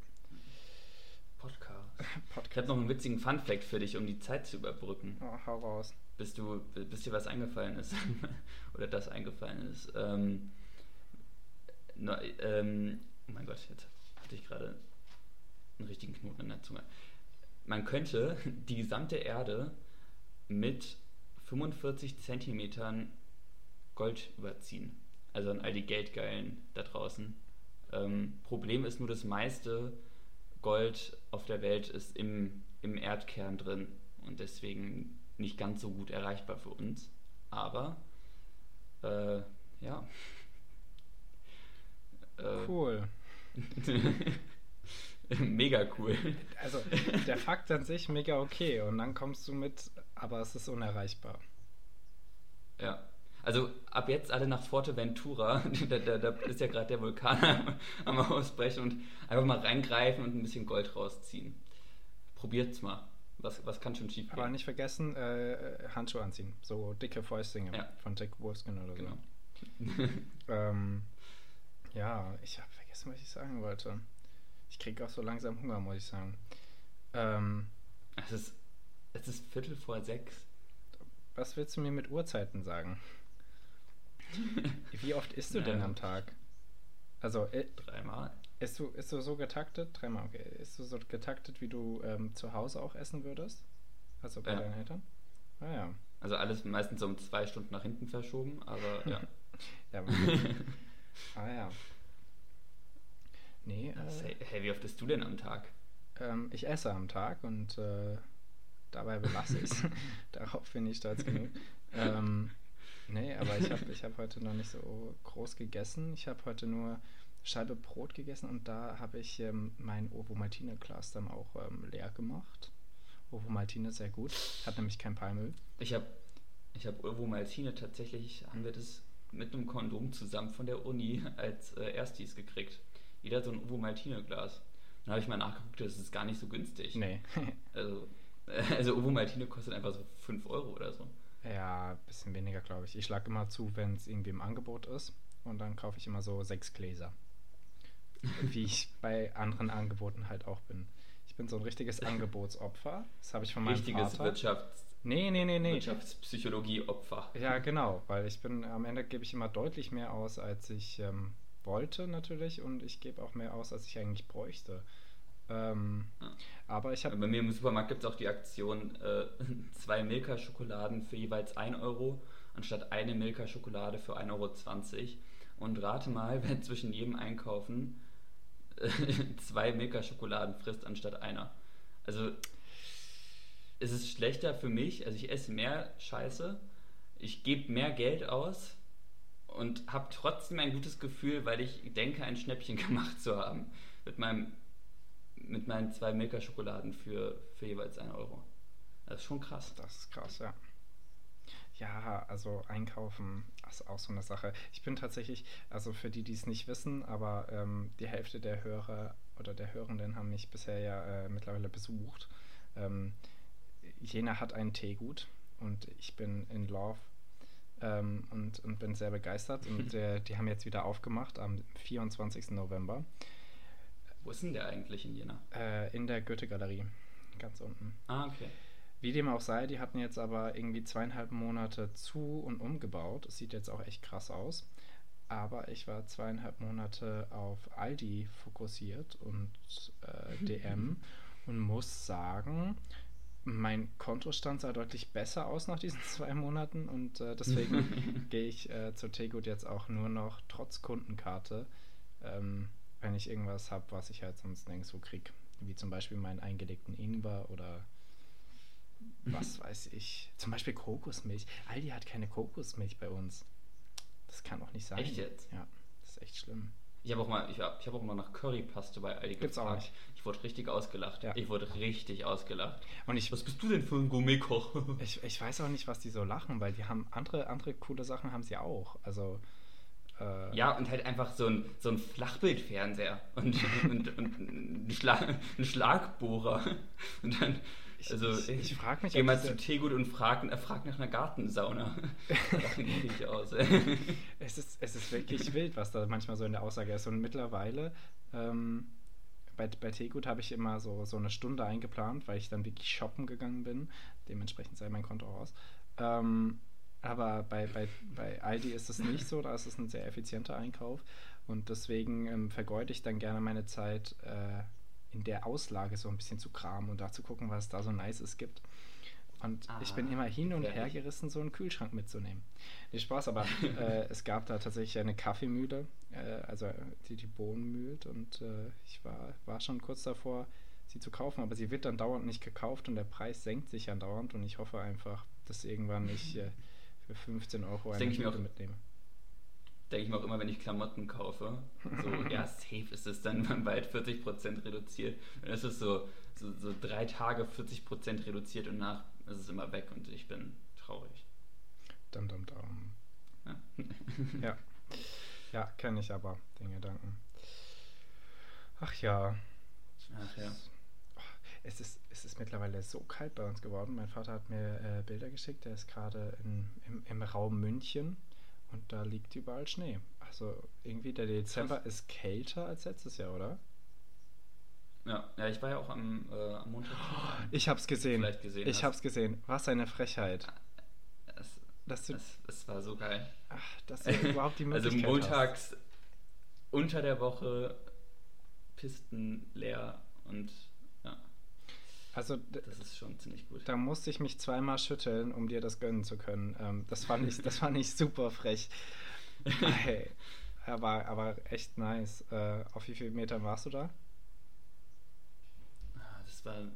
Podcast. Ich Podcast. habe noch einen witzigen Fun-Fact für dich, um die Zeit zu überbrücken. Oh, hau raus. bis du, bis dir was eingefallen ist oder das eingefallen ist. Ähm, na, ähm, oh mein Gott, jetzt hatte ich gerade einen richtigen Knoten in der Zunge. Man könnte die gesamte Erde mit 45 Zentimetern Gold überziehen. Also an all die Geldgeilen da draußen. Ähm, Problem ist nur, das meiste Gold auf der Welt ist im, im Erdkern drin und deswegen nicht ganz so gut erreichbar für uns. Aber äh, ja. Äh, Cool. Mega cool. Also der Fakt an sich mega okay und dann kommst du mit, aber es ist unerreichbar. Ja. Also ab jetzt alle nach Forteventura. da, da, da ist ja gerade der Vulkan am, Ausbrechen und einfach mal reingreifen und ein bisschen Gold rausziehen. Probiert's mal. Was, was kann schon schief Aber gehen? nicht vergessen, äh, Handschuhe anziehen. So dicke Fäustlinge Ja. von Dick Wolfskin oder so. Genau. Ähm, ja, ich habe vergessen, was ich sagen wollte. Ich kriege auch so langsam Hunger, muss ich sagen. Ähm, Es ist, es ist Viertel vor sechs. was willst du mir mit Uhrzeiten sagen? Wie oft isst du denn am Tag? Also, äh, Dreimal. Ist du, ist du so getaktet? Dreimal, okay. Ist du so getaktet, wie du ähm, zu Hause auch essen würdest? Also bei Ja. deinen Eltern? Ah ja. Also alles meistens so um zwei Stunden nach hinten verschoben, aber ja. ja ah ja. Nee, äh, Hey, hey, wie oft isst du denn am Tag? ähm, ich esse am Tag und äh, dabei belasse ich es. Darauf bin ich stolz genug. Ähm, nee, aber ich habe ich hab heute noch nicht so groß gegessen. Ich habe heute nur Scheibe Brot gegessen und da habe ich ähm, mein Ovomaltine-Glas dann auch ähm, leer gemacht. Ovomaltine sehr gut, hat nämlich kein Palmöl. Ich habe ich hab Ovomaltine tatsächlich, haben wir das mit einem Kondom zusammen von der Uni als äh, Erstis gekriegt. Jeder so ein Ovomaltine-Glas. Dann habe ich mal nachgeguckt, das ist gar nicht so günstig. Nee. Also, also Ovomaltine kostet einfach so 5 Euro oder so. ja, bisschen weniger, glaube ich. Ich schlage immer zu, wenn es irgendwie im Angebot ist. Und dann kaufe ich immer so sechs Gläser. Wie ich bei anderen Angeboten halt auch bin. Ich bin so ein richtiges Angebotsopfer. Das habe ich von meinem Richtiges Vater. Wirtschafts Nee, nee, nee, nee. Wirtschaftspsychologie-Opfer. Ja, genau, weil ich bin, am Ende gebe ich immer deutlich mehr aus, als ich ähm, wollte natürlich und ich gebe auch mehr aus, als ich eigentlich bräuchte. Ähm, Ja. aber ich habe, Bei mir im Supermarkt gibt es auch die Aktion, äh, zwei Milka-Schokoladen für jeweils 1 Euro, anstatt eine Milka-Schokolade für 1,20 Euro. Und rate mal, wer zwischen jedem Einkaufen äh, zwei Milka-Schokoladen frisst, anstatt einer. Also, es ist schlechter für mich, also ich esse mehr Scheiße, ich gebe mehr Geld aus und habe trotzdem ein gutes Gefühl, weil ich denke, ein Schnäppchen gemacht zu haben mit meinem mit meinen zwei Milka-Schokoladen für, für jeweils 1 Euro. Das ist schon krass. das ist krass, ja. Ja, also einkaufen ist auch so eine Sache. Ich bin tatsächlich, also für die, die es nicht wissen, aber ähm, die Hälfte der Hörer oder der Hörenden haben mich bisher ja äh, mittlerweile besucht. Ähm, Jena hat ein Teegut und ich bin in Love ähm, und, und bin sehr begeistert. Und äh, die haben jetzt wieder aufgemacht am 24. November. Wo ist denn der eigentlich in Jena? Äh, in der Goethe-Galerie, ganz unten. Ah, okay. Wie dem auch sei, die hatten jetzt aber irgendwie zweieinhalb Monate zu und umgebaut. Es sieht jetzt auch echt krass aus. Aber ich war zweieinhalb Monate auf Aldi fokussiert und äh, DM und muss sagen, mein Kontostand sah deutlich besser aus nach diesen zwei Monaten und äh, deswegen gehe ich äh, zur Tegut jetzt auch nur noch trotz Kundenkarte, ähm, wenn ich irgendwas habe, was ich halt sonst nirgendwo kriege. Wie zum Beispiel meinen eingelegten Ingwer oder was weiß ich. Zum Beispiel Kokosmilch. Aldi hat keine Kokosmilch bei uns. Das kann doch nicht sein. Echt jetzt? Ja, das ist echt schlimm. Ich habe auch mal, ich hab, ich hab auch mal nach Currypaste bei Aldi Gibt's auch nicht. Ich wurde richtig ausgelacht. Ja. Ich wurde richtig ausgelacht. Und ich, Was bist du denn für ein Gourmetkoch? ich, ich weiß auch nicht, was die so lachen, weil die haben andere, andere coole Sachen haben sie auch. Also äh, ja, und halt einfach so ein, so ein Flachbildfernseher und, und, und ein, Schlag, ein Schlagbohrer. Und dann, Ich- also, ich- ich frag mich, Geh mal zu Teegut und frag, äh, frag nach einer Gartensauna. Da lachen die dich aus. Es ist, es ist wirklich wild, was da manchmal so in der Aussage ist. Und mittlerweile, ähm, bei, bei Teegut habe ich immer so, so eine Stunde eingeplant, weil ich dann wirklich shoppen gegangen bin. Dementsprechend sei mein Konto aus. Ähm, aber bei, bei, bei Aldi ist es nicht so, da ist es ein sehr effizienter Einkauf. Und deswegen ähm, vergeude ich dann gerne meine Zeit, äh, in der Auslage so ein bisschen zu kramen und da zu gucken, was da so Nices gibt. Und ich bin Ah, immer hin und her gerissen, so einen Kühlschrank mitzunehmen. Nee, Spaß, aber äh, es gab da tatsächlich eine Kaffeemühle, äh, also die die Bohnen mühlt und äh, ich war, war schon kurz davor, sie zu kaufen, aber sie wird dann dauernd nicht gekauft und der Preis senkt sich andauernd und ich hoffe einfach, dass irgendwann ich äh, für 15 Euro eine denke ich mir Mühle auch. mitnehme. Denke ich mir auch immer, wenn ich Klamotten kaufe. So, ja, safe ist es dann bald 40% reduziert. Und es ist so, so, so drei Tage 40% reduziert und nach ist es immer weg und ich bin traurig. Dum, dum, dum. Ja. Ja, ja kenne ich aber, den Gedanken. Ach ja, Ach ja. Es ist, es ist mittlerweile so kalt bei uns geworden. Mein Vater hat mir äh, Bilder geschickt. Der ist gerade im, im Raum München und da liegt überall Schnee. Also irgendwie der Dezember Krass. ist kälter als letztes Jahr, oder? Ja, ja, ich war ja auch am, äh, am Montag. Ich hab's gesehen. Gesehen ich hast. hab's gesehen. Was eine Frechheit. Es, Dass du, es, es war so geil. ach, dass du überhaupt die Also Möglichkeit montags unter der Woche Pisten leer und hast. Also das ist schon ziemlich gut. da musste ich mich zweimal schütteln, um dir das gönnen zu können. Ähm, das fand ich, das fand ich super frech. Hey, aber, aber echt nice. Äh, auf wie viele Metern warst du da? Ah, Das war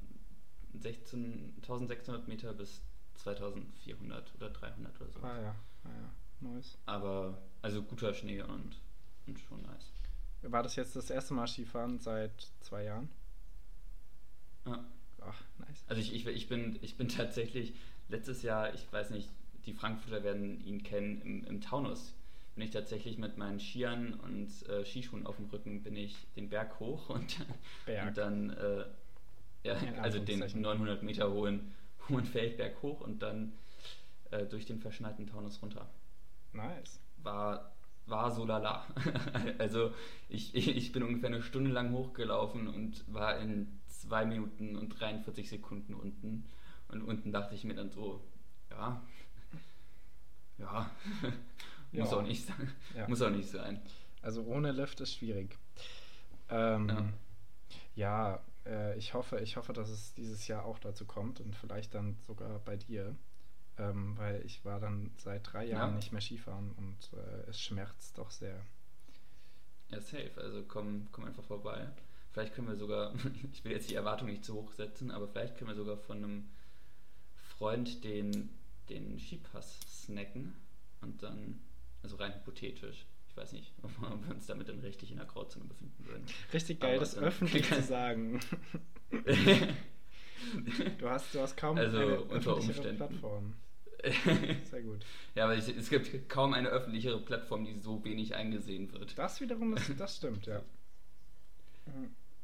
16, 1600 Meter bis 2400 oder 300 oder so. Ah ja, ah ja, nice. Aber, also guter Schnee und, und schon nice. War das jetzt das erste Mal Skifahren seit zwei Jahren? Also ich, ich, ich, bin, ich bin tatsächlich letztes Jahr, ich weiß nicht, die Frankfurter werden ihn kennen, im, im Taunus bin ich tatsächlich mit meinen Skiern und äh, Skischuhen auf dem Rücken bin ich den Berg hoch und, Berg. und dann äh, ja, also den Anführungszeichen. 900 Meter hohen, hohen Feldberg hoch und dann äh, durch den verschneiten Taunus runter. Nice. War, war so lala. also ich, ich ich bin ungefähr eine Stunde lang hochgelaufen und war in 2 Minuten und 43 Sekunden unten. Und unten dachte ich mir dann so, ja, ja, muss Ja. auch nicht sein. Ja. Muss auch nicht sein. Also ohne Lift ist schwierig. Ähm, ja, äh, ich hoffe, ich hoffe, dass es dieses Jahr auch dazu kommt und vielleicht dann sogar bei dir. Ähm, weil ich war dann seit drei Jahren Ja. nicht mehr Skifahren und äh, es schmerzt doch sehr. Ja, safe. Also komm, komm einfach vorbei. Vielleicht können wir sogar, ich will jetzt die Erwartung nicht zu hoch setzen, aber vielleicht können wir sogar von einem Freund den, den Skipass snacken und dann, also rein hypothetisch, ich weiß nicht, ob wir uns damit dann richtig in der Grauzone befinden würden. Richtig geil, Aber das öffentlich zu sagen. Du hast, du hast kaum Also, eine unter Umständen. Plattform. Sehr gut. Ja, aber ich, es gibt kaum eine öffentlichere Plattform, die so wenig eingesehen wird. Das wiederum ist, das stimmt, ja.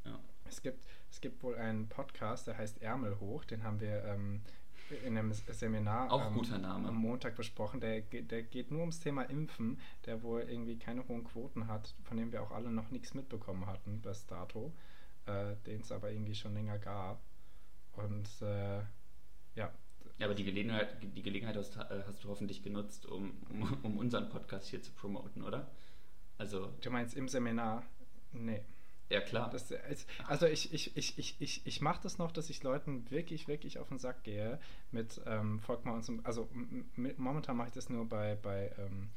Ja. Es gibt, es gibt wohl einen Podcast, der heißt Ärmel hoch, den haben wir ähm, in einem Seminar Auch ähm, am Montag besprochen. Der, der geht nur ums Thema Impfen, der wohl irgendwie keine hohen Quoten hat, von dem wir auch alle noch nichts mitbekommen hatten bis dato, äh, den es aber irgendwie schon länger gab. Und äh, ja, Ja, aber die Gelegenheit, die Gelegenheit hast, äh, hast du hoffentlich genutzt, um, um, um unseren Podcast hier zu promoten, oder? Also, du meinst im Seminar? Nee. Ja klar. Das, also ich, ich, ich, ich, ich, ich mache das noch, dass ich Leuten wirklich, wirklich auf den Sack gehe mit ähm, folgt mal uns, im- also momentan mache ich das nur bei, bei ähm,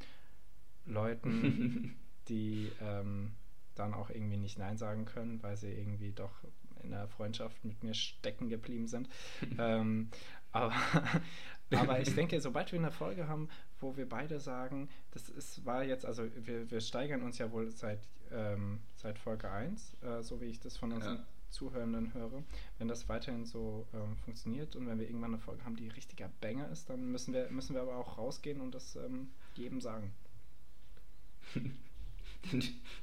Leuten, die ähm, dann auch irgendwie nicht Nein sagen können, weil sie irgendwie doch in der Freundschaft mit mir stecken geblieben sind. ähm, aber, aber ich denke, sobald wir eine Folge haben, wo wir beide sagen, das ist, war jetzt, also wir, wir steigern uns ja wohl seit, ähm, seit Folge 1, äh, so wie ich das von unseren Ja. Zuhörenden höre. Wenn das weiterhin so ähm, funktioniert und wenn wir irgendwann eine Folge haben, die richtiger Banger ist, dann müssen wir, müssen wir aber auch rausgehen und das ähm, jedem sagen.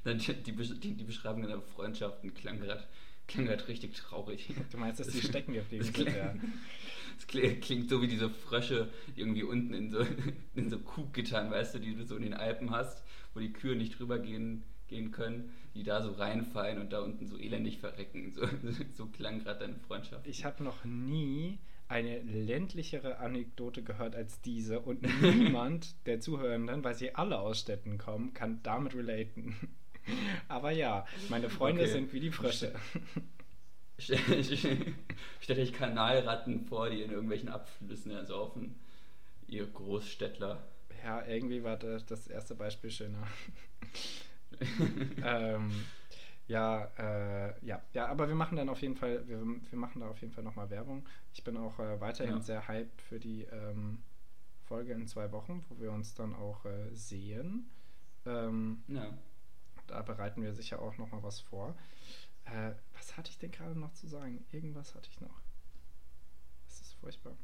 Dann die, die, die Beschreibung der Freundschaften klang gerade klang richtig traurig. Du meinst, dass die stecken geblieben sind, klingt, ja. das klingt, so wie diese Frösche, die irgendwie unten in so, in so Kuhgittern, weißt du, die du so in den Alpen hast, wo die Kühe nicht drüber gehen, gehen können, die da so reinfallen und da unten so elendig verrecken. So, so klang gerade deine Freundschaft. Ich habe noch nie eine ländlichere Anekdote gehört als diese und niemand der Zuhörenden, weil sie alle aus Städten kommen, kann damit relaten. Aber ja, meine Freunde Okay. sind wie die Frösche. Stell stell euch Kanalratten vor, die in irgendwelchen Abflüssen ersaufen. Ihr Großstädtler. Ja, irgendwie war das, das erste Beispiel schöner. ähm, ja, äh, ja, ja, aber wir machen dann auf jeden Fall, wir, wir machen da auf jeden Fall nochmal Werbung. Ich bin auch äh, weiterhin Ja. sehr hyped für die ähm, Folge in zwei Wochen, wo wir uns dann auch äh, sehen. Ähm, Ja. da bereiten wir sicher auch nochmal was vor. Äh, was hatte ich denn gerade noch zu sagen? Irgendwas hatte ich noch. Das ist furchtbar.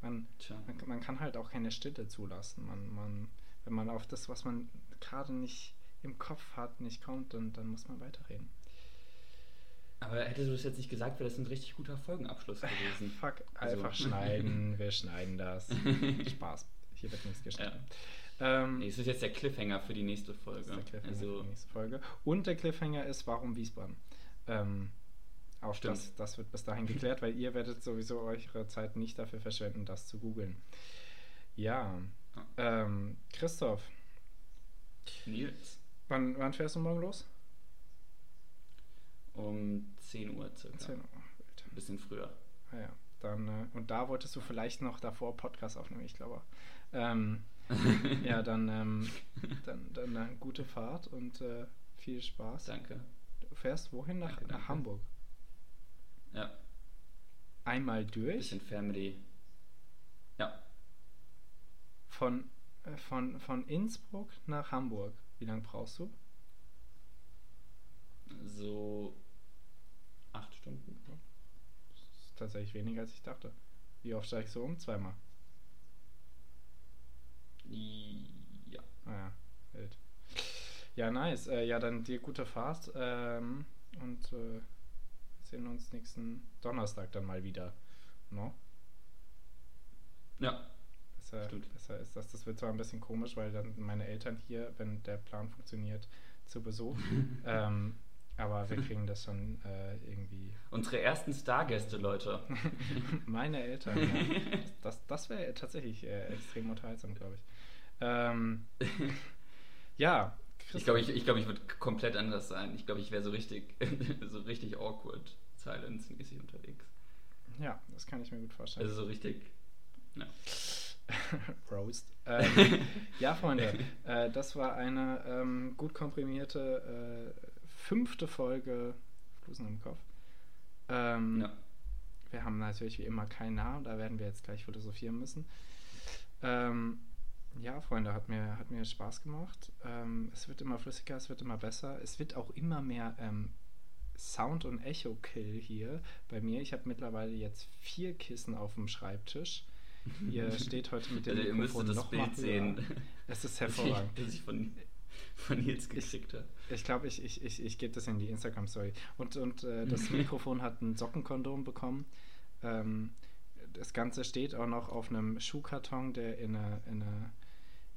Man, man, man kann halt auch keine Stille zulassen. Man, man, wenn man auf das, was man gerade nicht im Kopf hat, nicht kommt, dann, dann muss man weiterreden. Aber hättest du das jetzt nicht gesagt, wäre das ein richtig guter Folgenabschluss gewesen. Fuck, Also- einfach schneiden, wir schneiden das. Spaß. Hier wird nichts geschnitten. Ähm, Nee, es ist jetzt der Cliffhanger für die nächste Folge. der Cliffhanger für also, die nächste Folge. Und der Cliffhanger ist, warum Wiesbaden? Ähm, auch Stimmt. das, das wird bis dahin geklärt, weil ihr werdet sowieso eure Zeit nicht dafür verschwenden, das zu googeln. Ja, ähm, Christoph, Nils, wann, wann fährst du morgen los? um 10 Uhr circa. 10 Uhr. Wild. Ein bisschen früher. Ah ja, dann, äh, und da wolltest du vielleicht noch davor Podcast aufnehmen, ich glaube. Ähm, ja, dann, ähm, dann, dann äh, gute Fahrt und äh, viel Spaß. Danke. Du fährst wohin? Nach, Danke, nach danke. Hamburg. Ja, Einmal durch? bisschen Family. Ja, Von, äh, von, von Innsbruck nach Hamburg. Wie lange brauchst du? so acht Stunden. Das ist tatsächlich weniger, als ich dachte. Wie oft ich so um? Zweimal. Ja. Ah ja, wild. Ja, nice. Äh, ja, dann dir gute Fahrt. Ähm, und äh, sehen uns nächsten Donnerstag dann mal wieder. No? Ja, Besser, Stimmt. besser ist das. Das wird zwar ein bisschen komisch, weil dann meine Eltern hier, wenn der Plan funktioniert, zu Besuch. ähm, aber wir kriegen das schon äh, irgendwie. unsere ersten Stargäste, Leute. Meine Eltern, ja. Das, das wäre tatsächlich äh, extrem unterhaltsam, glaube ich. Ähm, ja, Ich glaube, ich, ich, glaub, ich würde komplett anders sein. Ich glaube, ich wäre so richtig, so richtig awkward, silence-mäßig unterwegs. Ja, das kann ich mir gut vorstellen. Also so richtig. Ja. Roast. Ähm, ja, Freunde, äh, das war eine ähm, gut komprimierte äh, fünfte Folge Flusen im Kopf. Ähm, ja. Wir haben natürlich wie immer keinen Namen, da werden wir jetzt gleich philosophieren müssen. Ähm, ja, Freunde, hat mir, hat mir Spaß gemacht. Ähm, es wird immer flüssiger, es wird immer besser. Es wird auch immer mehr ähm, Sound- und Echo-Kill hier bei mir. Ich habe mittlerweile jetzt vier Kissen auf dem Schreibtisch. Ihr steht heute mit dem Also ihr Mikrofon das noch Bild mal sehen. höher. Es ist hervorragend. Das ich von, von Nils gekriegt habe. Ich glaube, ich, ich, ich, ich gebe das in die Instagram-Story. Und, und äh, das Mikrofon hat ein Sockenkondom bekommen. Ähm, das Ganze steht auch noch auf einem Schuhkarton, der in, eine, in, eine,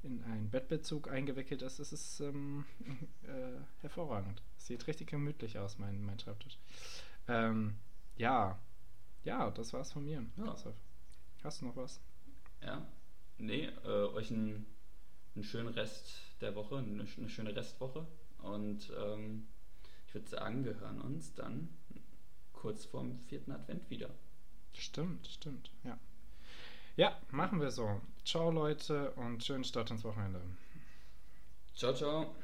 in einen Bettbezug eingewickelt ist. Es ist ähm, äh, hervorragend. Sieht richtig gemütlich aus, mein, mein Schreibtisch. Ähm, ja, ja, das war's von mir. Ja. Hast du noch was? Ja. Nee, äh, euch einen, einen schönen Rest der Woche, eine, eine schöne Restwoche. Und ähm, ich würde sagen, wir hören uns dann kurz vorm vierten Advent wieder. Stimmt, stimmt, ja. Ja, machen wir so. Ciao Leute und schönen Start ins Wochenende. Ciao, ciao.